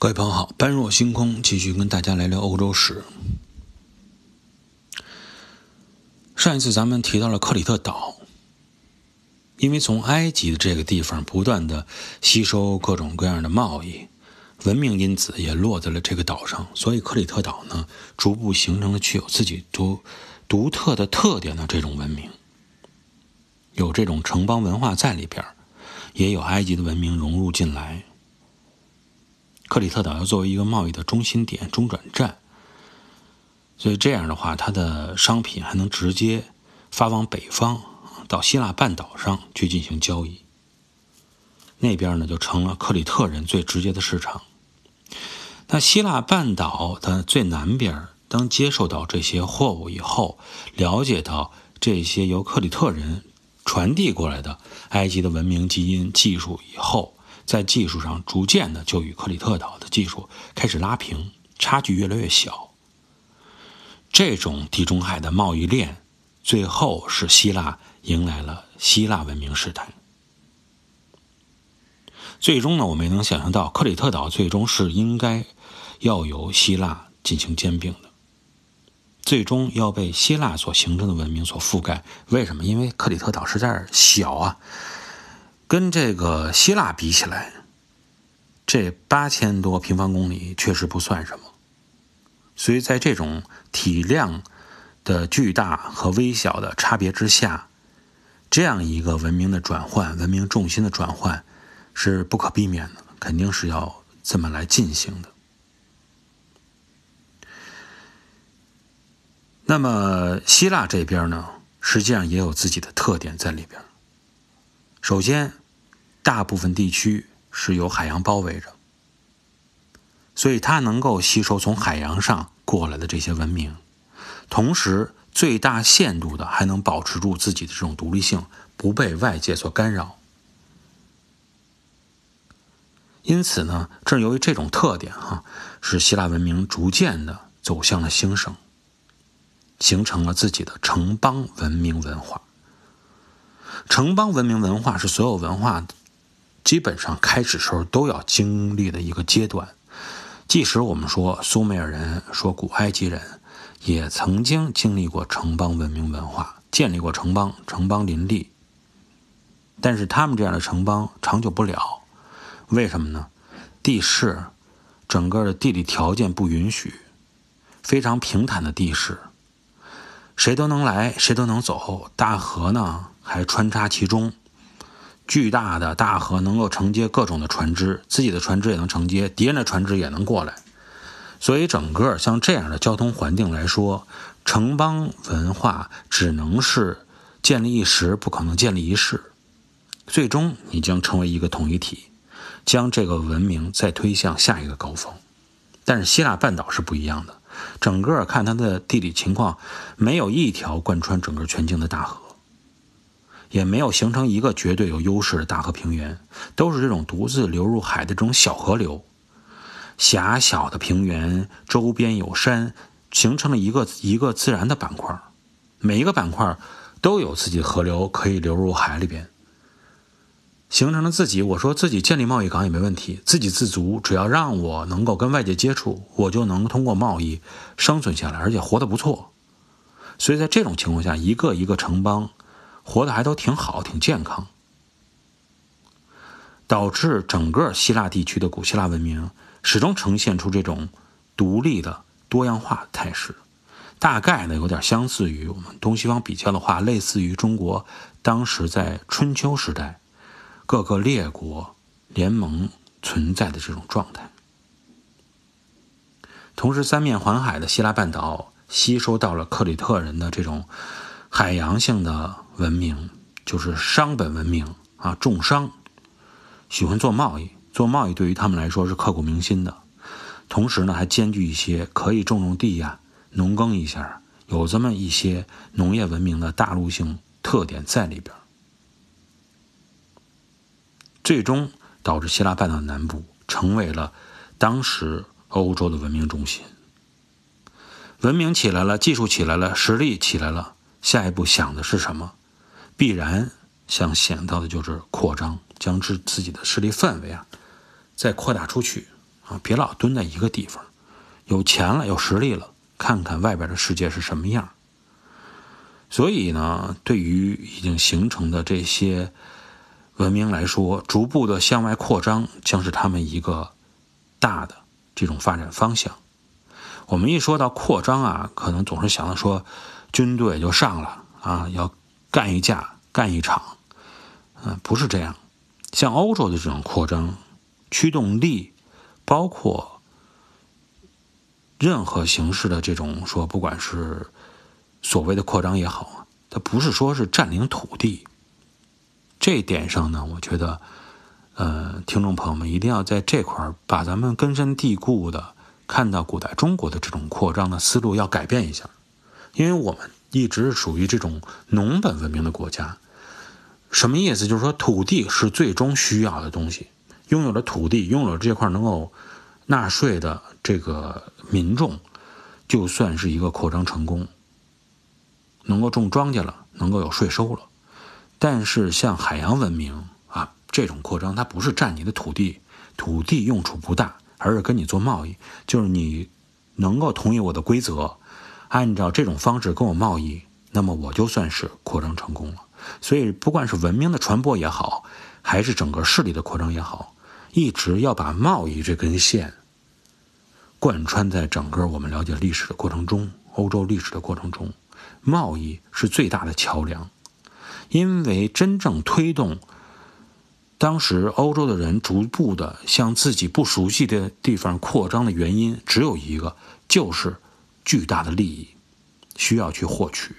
各位朋友好，般若星空继续跟大家来聊欧洲史。上一次咱们提到了克里特岛，因为从埃及的这个地方不断的吸收各种各样的贸易，文明因子也落在了这个岛上，所以克里特岛呢，逐步形成了具有自己独独特的特点的这种文明，有这种城邦文化在里边，也有埃及的文明融入进来。克里特岛要作为一个贸易的中心点、中转站，所以这样的话，它的商品还能直接发往北方，到希腊半岛上去进行交易。那边呢，就成了克里特人最直接的市场。那希腊半岛的最南边，当接受到这些货物以后，了解到这些由克里特人传递过来的埃及的文明基因技术以后。在技术上逐渐的就与克里特岛的技术开始拉平，差距越来越小。这种地中海的贸易链，最后使希腊迎来了希腊文明时代。最终呢，我们也能想象到，克里特岛最终是应该要由希腊进行兼并的，最终要被希腊所形成的文明所覆盖。为什么？因为克里特岛实在是小啊。跟这个希腊比起来，这八千多平方公里确实不算什么。所以在这种体量的巨大和微小的差别之下，这样一个文明的转换、文明重心的转换是不可避免的，肯定是要这么来进行的。那么希腊这边呢，实际上也有自己的特点在里边。首先，大部分地区是由海洋包围着，所以它能够吸收从海洋上过来的这些文明，同时最大限度的还能保持住自己的这种独立性，不被外界所干扰。因此呢，正由于这种特点哈，使希腊文明逐渐的走向了兴盛，形成了自己的城邦文明文化。城邦文明文化是所有文化基本上开始时候都要经历的一个阶段。即使我们说苏美尔人、说古埃及人，也曾经经历过城邦文明文化，建立过城邦，城邦林立。但是他们这样的城邦长久不了，为什么呢？地势，整个的地理条件不允许，非常平坦的地势，谁都能来，谁都能走，大河呢？还穿插其中，巨大的大河能够承接各种的船只，自己的船只也能承接，敌人的船只也能过来。所以，整个像这样的交通环境来说，城邦文化只能是建立一时，不可能建立一世。最终，你将成为一个统一体，将这个文明再推向下一个高峰。但是，希腊半岛是不一样的，整个看它的地理情况，没有一条贯穿整个全境的大河。也没有形成一个绝对有优势的大河平原，都是这种独自流入海的这种小河流，狭小的平原周边有山，形成了一个一个自然的板块，每一个板块都有自己的河流可以流入海里边，形成了自己。我说自己建立贸易港也没问题，自给自足，只要让我能够跟外界接触，我就能通过贸易生存下来，而且活得不错。所以在这种情况下，一个一个城邦。活得还都挺好，挺健康，导致整个希腊地区的古希腊文明始终呈现出这种独立的多样化态势。大概呢，有点相似于我们东西方比较的话，类似于中国当时在春秋时代各个列国联盟存在的这种状态。同时，三面环海的希腊半岛吸收到了克里特人的这种海洋性的。文明就是商本文明啊，重商，喜欢做贸易，做贸易对于他们来说是刻骨铭心的。同时呢，还兼具一些可以种种地呀，农耕一下，有这么一些农业文明的大陆性特点在里边。最终导致希腊半岛南部成为了当时欧洲的文明中心。文明起来了，技术起来了，实力起来了，下一步想的是什么？必然想想到的就是扩张，将之自己的势力范围啊再扩大出去，啊，别老蹲在一个地方。有钱了，有实力了，看看外边的世界是什么样。所以呢，对于已经形成的这些文明来说，逐步的向外扩张将是他们一个大的这种发展方向。我们一说到扩张啊，可能总是想到说军队就上了啊，要干一架、干一场。嗯，不是这样。像欧洲的这种扩张驱动力，包括任何形式的这种说，不管是所谓的扩张也好，它不是说是占领土地。这点上呢，我觉得，呃，听众朋友们一定要在这块把咱们根深蒂固的。看到古代中国的这种扩张的思路要改变一下，因为我们一直属于这种农本文明的国家。什么意思？就是说土地是最终需要的东西，拥有了土地，拥有了这块能够纳税的这个民众，就算是一个扩张成功，能够种庄稼了，能够有税收了。但是像海洋文明啊这种扩张，它不是占你的土地，土地用处不大。而是跟你做贸易，就是你能够同意我的规则，按照这种方式跟我贸易，那么我就算是扩张成功了。所以，不管是文明的传播也好，还是整个势力的扩张也好，一直要把贸易这根线贯穿在整个我们了解历史的过程中，欧洲历史的过程中，贸易是最大的桥梁，因为真正推动。当时欧洲的人逐步的向自己不熟悉的地方扩张的原因只有一个，就是巨大的利益需要去获取。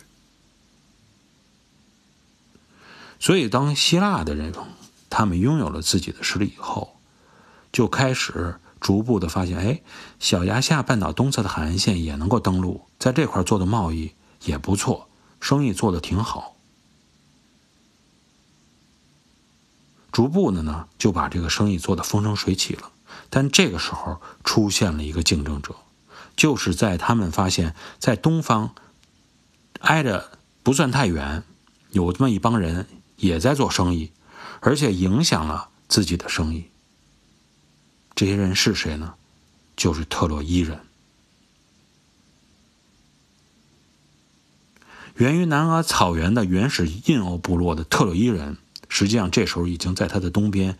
所以，当希腊的人他们拥有了自己的实力以后，就开始逐步的发现，哎，小亚细亚半岛东侧的海岸线也能够登陆，在这块做的贸易也不错，生意做的挺好。逐步的呢，就把这个生意做得风生水起了。但这个时候出现了一个竞争者，就是在他们发现，在东方挨着不算太远，有这么一帮人也在做生意，而且影响了自己的生意。这些人是谁呢？就是特洛伊人，源于南俄草原的原始印欧部落的特洛伊人。实际上，这时候已经在它的东边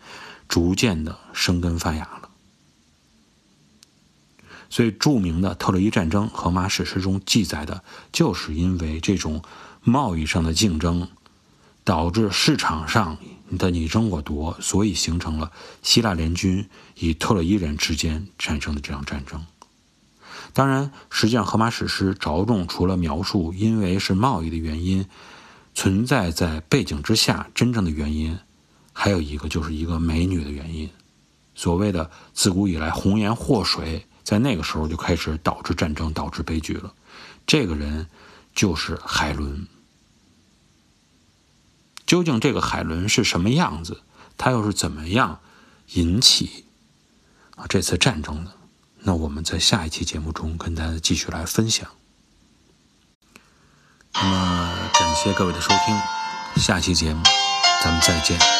逐渐的生根发芽了。所以，著名的特洛伊战争，荷马史诗中记载的，就是因为这种贸易上的竞争，导致市场上的你争我夺，所以形成了希腊联军与特洛伊人之间产生的这场战争。当然，实际上荷马史诗着重除了描述因为是贸易的原因。存在在背景之下，真正的原因，还有一个就是一个美女的原因。所谓的自古以来红颜祸水，在那个时候就开始导致战争，导致悲剧了。这个人就是海伦。究竟这个海伦是什么样子？他又是怎么样引起啊这次战争的？那我们在下一期节目中跟大家继续来分享。那么，感谢各位的收听，下期节目咱们再见。